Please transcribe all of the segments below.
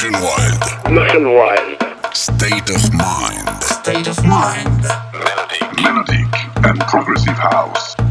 MotionWild. Machine Wild. State of Mind. State of Mind. Melodic. Melodic and Progressive House.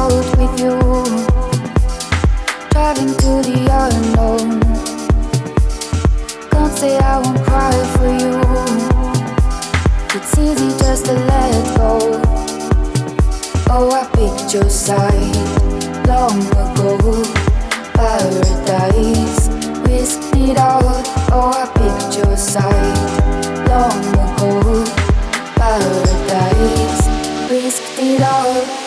out with you. Driving to the unknown. Can't say I won't cry for you. It's easy just to let go. Oh, I picked your side long ago. Paradise, risked it all. Oh, I picked your side long ago. Paradise, risked it all.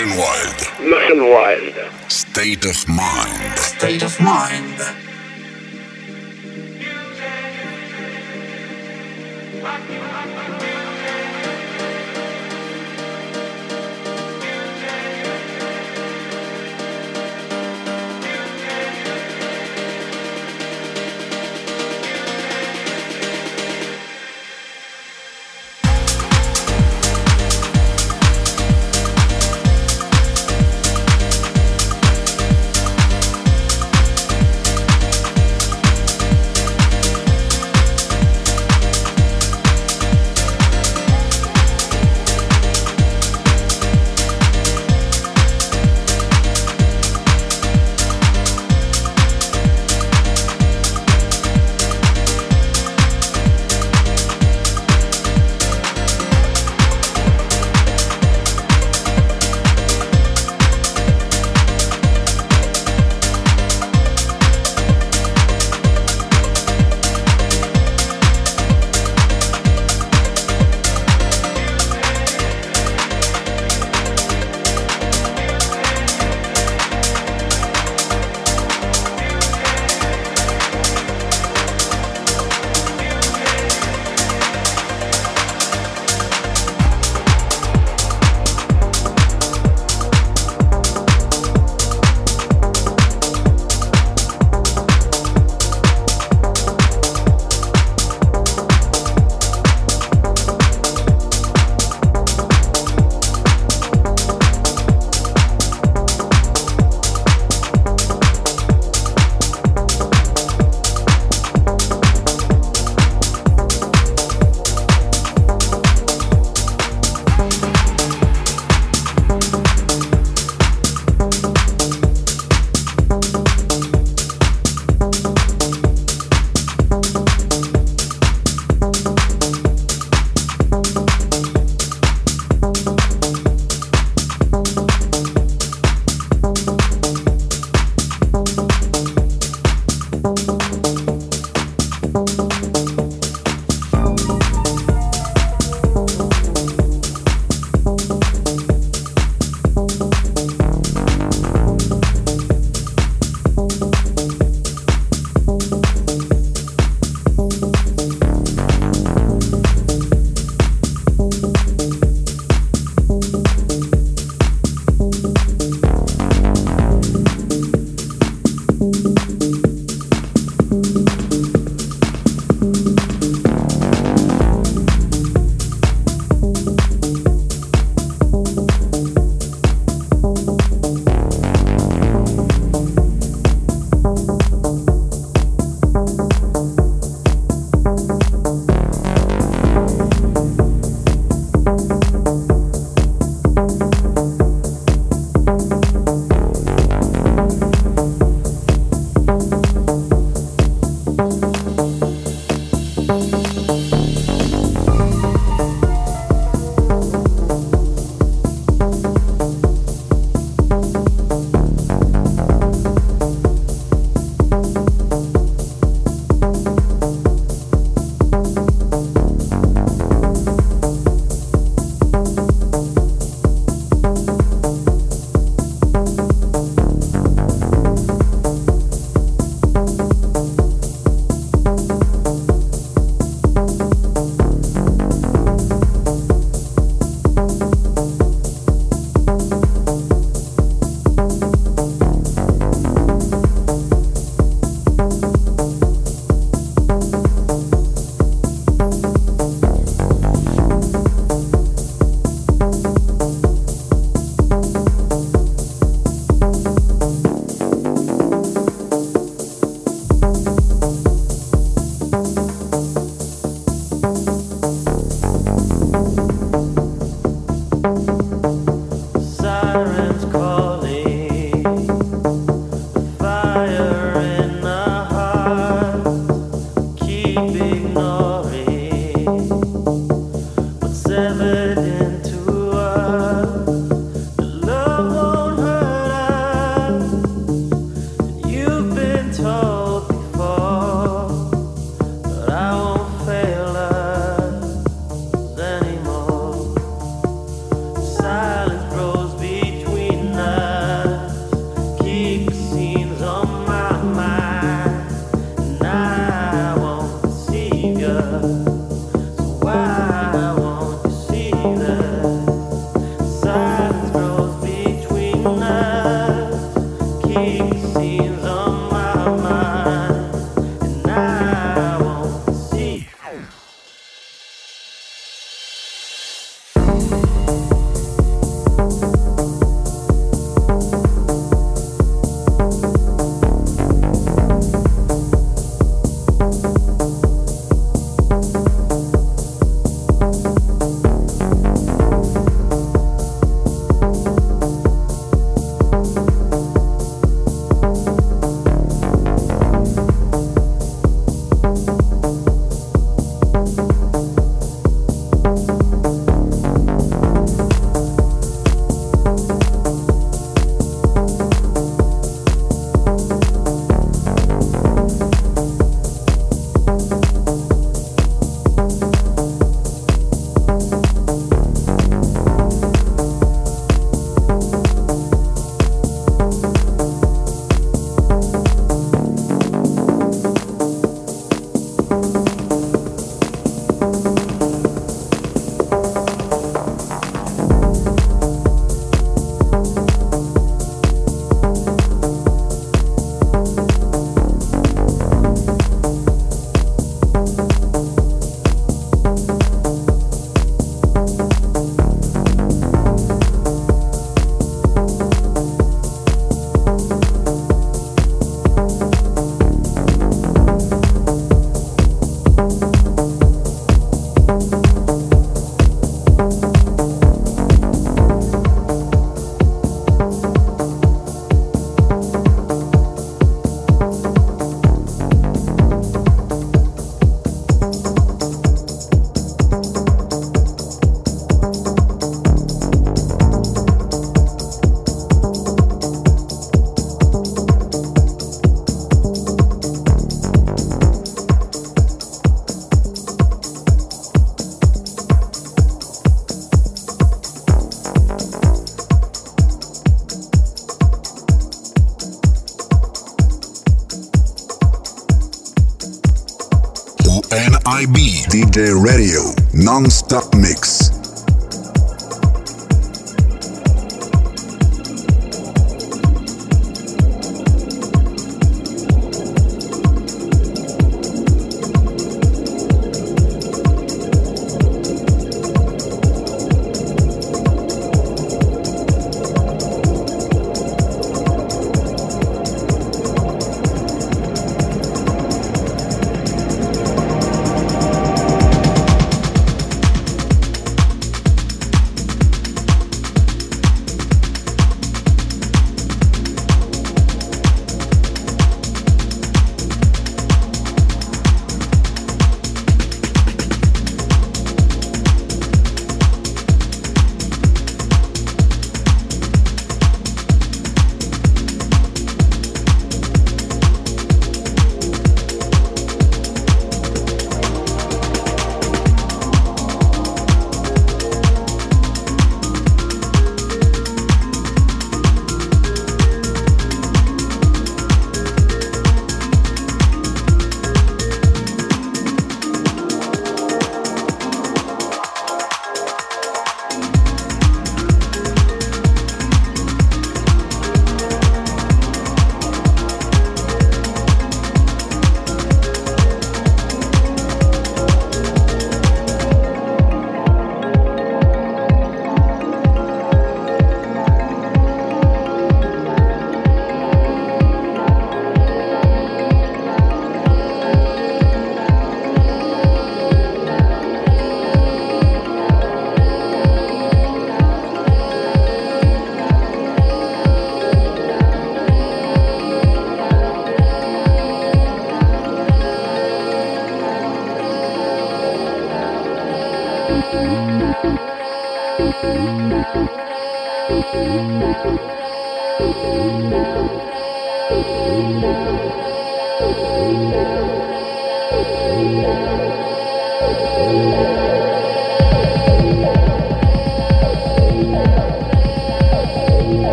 MotionWild. MotionWild. State of mind. State of mind.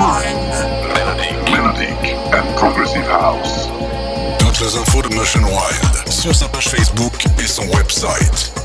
Melodic, melodic and progressive house. Toutes les infos de MotionWild sur sa page Facebook et son website.